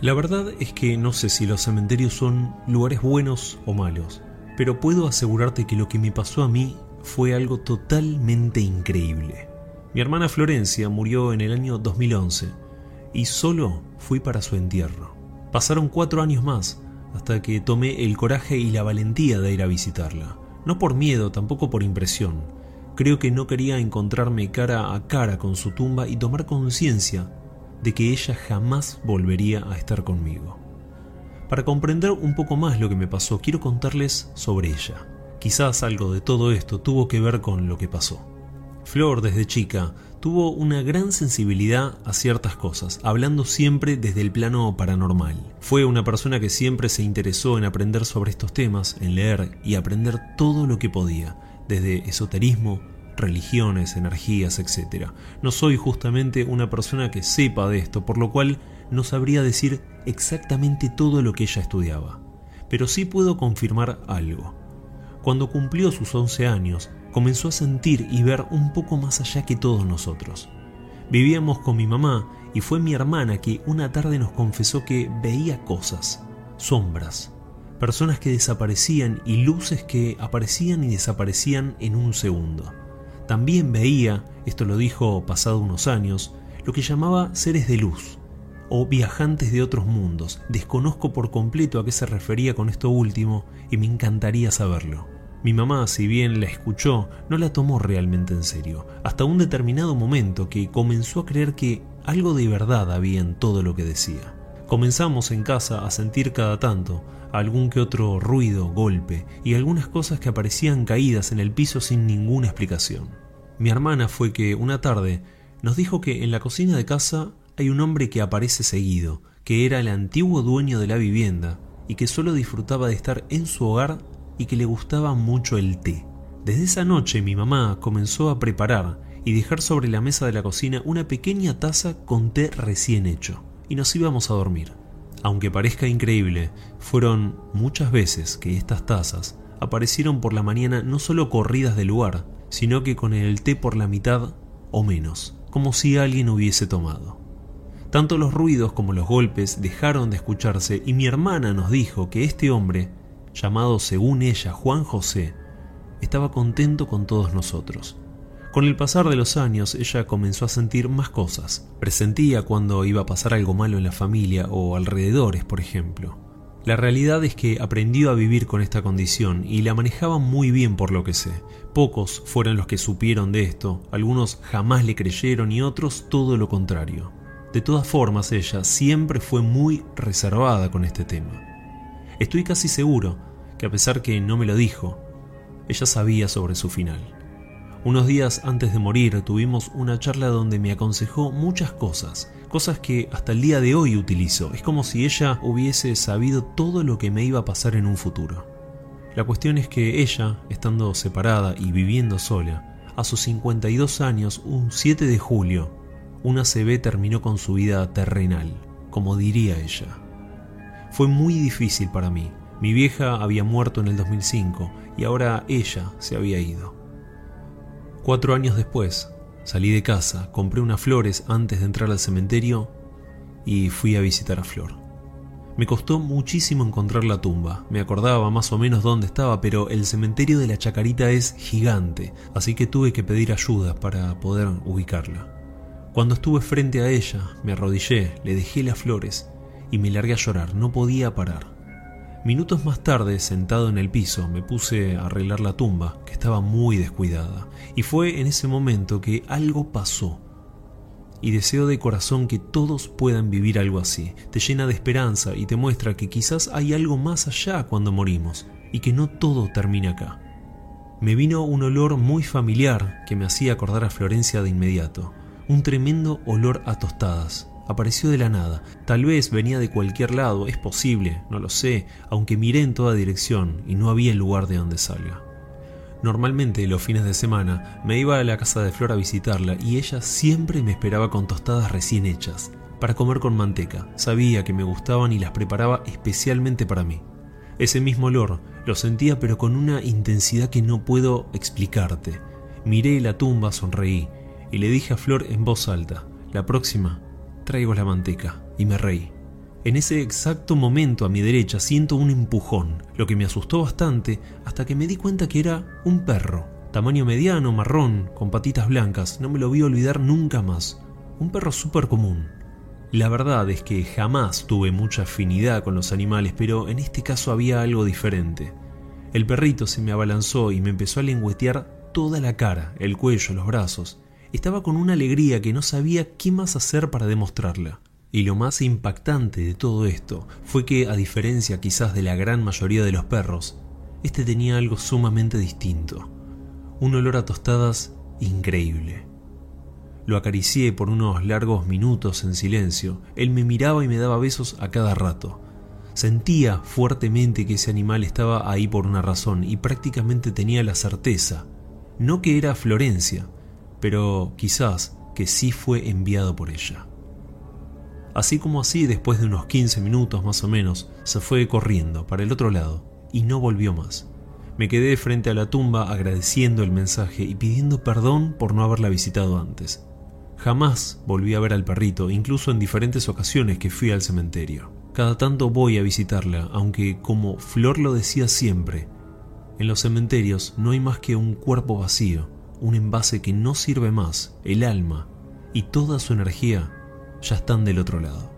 La verdad es que no sé si los cementerios son lugares buenos o malos, pero puedo asegurarte que lo que me pasó a mí fue algo totalmente increíble. Mi hermana Florencia murió en el año 2011 y solo fui para su entierro. Pasaron cuatro años más hasta que tomé el coraje y la valentía de ir a visitarla. No por miedo, tampoco por impresión. Creo que no quería encontrarme cara a cara con su tumba y tomar conciencia de que ella jamás volvería a estar conmigo. Para comprender un poco más lo que me pasó, quiero contarles sobre ella. Quizás algo de todo esto tuvo que ver con lo que pasó. Flor, desde chica, tuvo una gran sensibilidad a ciertas cosas, hablando siempre desde el plano paranormal. Fue una persona que siempre se interesó en aprender sobre estos temas, en leer y aprender todo lo que podía, desde esoterismo, religiones, energías, etc. No soy justamente una persona que sepa de esto, por lo cual no sabría decir exactamente todo lo que ella estudiaba. Pero sí puedo confirmar algo. Cuando cumplió sus 11 años, comenzó a sentir y ver un poco más allá que todos nosotros. Vivíamos con mi mamá y fue mi hermana que una tarde nos confesó que veía cosas, sombras, personas que desaparecían y luces que aparecían y desaparecían en un segundo. También veía, esto lo dijo pasado unos años, lo que llamaba seres de luz o viajantes de otros mundos. Desconozco por completo a qué se refería con esto último y me encantaría saberlo. Mi mamá, si bien la escuchó, no la tomó realmente en serio, hasta un determinado momento que comenzó a creer que algo de verdad había en todo lo que decía. Comenzamos en casa a sentir cada tanto algún que otro ruido, golpe y algunas cosas que aparecían caídas en el piso sin ninguna explicación. Mi hermana fue que una tarde nos dijo que en la cocina de casa hay un hombre que aparece seguido, que era el antiguo dueño de la vivienda y que solo disfrutaba de estar en su hogar y que le gustaba mucho el té. Desde esa noche mi mamá comenzó a preparar y dejar sobre la mesa de la cocina una pequeña taza con té recién hecho, y nos íbamos a dormir. Aunque parezca increíble, fueron muchas veces que estas tazas aparecieron por la mañana no solo corridas del lugar, sino que con el té por la mitad o menos, como si alguien hubiese tomado. Tanto los ruidos como los golpes dejaron de escucharse y mi hermana nos dijo que este hombre llamado según ella Juan José, estaba contento con todos nosotros. Con el pasar de los años ella comenzó a sentir más cosas. Presentía cuando iba a pasar algo malo en la familia o alrededores, por ejemplo. La realidad es que aprendió a vivir con esta condición y la manejaba muy bien por lo que sé. Pocos fueron los que supieron de esto, algunos jamás le creyeron y otros todo lo contrario. De todas formas, ella siempre fue muy reservada con este tema. Estoy casi seguro que a pesar que no me lo dijo, ella sabía sobre su final. Unos días antes de morir tuvimos una charla donde me aconsejó muchas cosas, cosas que hasta el día de hoy utilizo. Es como si ella hubiese sabido todo lo que me iba a pasar en un futuro. La cuestión es que ella, estando separada y viviendo sola, a sus 52 años, un 7 de julio, una CB terminó con su vida terrenal, como diría ella. Fue muy difícil para mí. Mi vieja había muerto en el 2005 y ahora ella se había ido. Cuatro años después, salí de casa, compré unas flores antes de entrar al cementerio y fui a visitar a Flor. Me costó muchísimo encontrar la tumba, me acordaba más o menos dónde estaba, pero el cementerio de la Chacarita es gigante, así que tuve que pedir ayuda para poder ubicarla. Cuando estuve frente a ella, me arrodillé, le dejé las flores y me largué a llorar, no podía parar. Minutos más tarde, sentado en el piso, me puse a arreglar la tumba, que estaba muy descuidada, y fue en ese momento que algo pasó. Y deseo de corazón que todos puedan vivir algo así. Te llena de esperanza y te muestra que quizás hay algo más allá cuando morimos, y que no todo termina acá. Me vino un olor muy familiar que me hacía acordar a Florencia de inmediato, un tremendo olor a tostadas, Apareció de la nada. Tal vez venía de cualquier lado, es posible, no lo sé, aunque miré en toda dirección y no había lugar de donde salga. Normalmente los fines de semana me iba a la casa de Flor a visitarla y ella siempre me esperaba con tostadas recién hechas, para comer con manteca. Sabía que me gustaban y las preparaba especialmente para mí. Ese mismo olor lo sentía pero con una intensidad que no puedo explicarte. Miré la tumba, sonreí y le dije a Flor en voz alta, la próxima traigo la manteca, y me reí. En ese exacto momento a mi derecha siento un empujón, lo que me asustó bastante hasta que me di cuenta que era un perro, tamaño mediano, marrón, con patitas blancas, no me lo vi olvidar nunca más. Un perro súper común. La verdad es que jamás tuve mucha afinidad con los animales, pero en este caso había algo diferente. El perrito se me abalanzó y me empezó a lengüetear toda la cara, el cuello, los brazos. Estaba con una alegría que no sabía qué más hacer para demostrarla. Y lo más impactante de todo esto fue que, a diferencia quizás de la gran mayoría de los perros, este tenía algo sumamente distinto. Un olor a tostadas increíble. Lo acaricié por unos largos minutos en silencio. Él me miraba y me daba besos a cada rato. Sentía fuertemente que ese animal estaba ahí por una razón y prácticamente tenía la certeza, no que era Florencia, pero quizás que sí fue enviado por ella. Así como así, después de unos 15 minutos más o menos, se fue corriendo para el otro lado y no volvió más. Me quedé frente a la tumba agradeciendo el mensaje y pidiendo perdón por no haberla visitado antes. Jamás volví a ver al perrito, incluso en diferentes ocasiones que fui al cementerio. Cada tanto voy a visitarla, aunque como Flor lo decía siempre, en los cementerios no hay más que un cuerpo vacío, un envase que no sirve más, el alma, y toda su energía ya están del otro lado.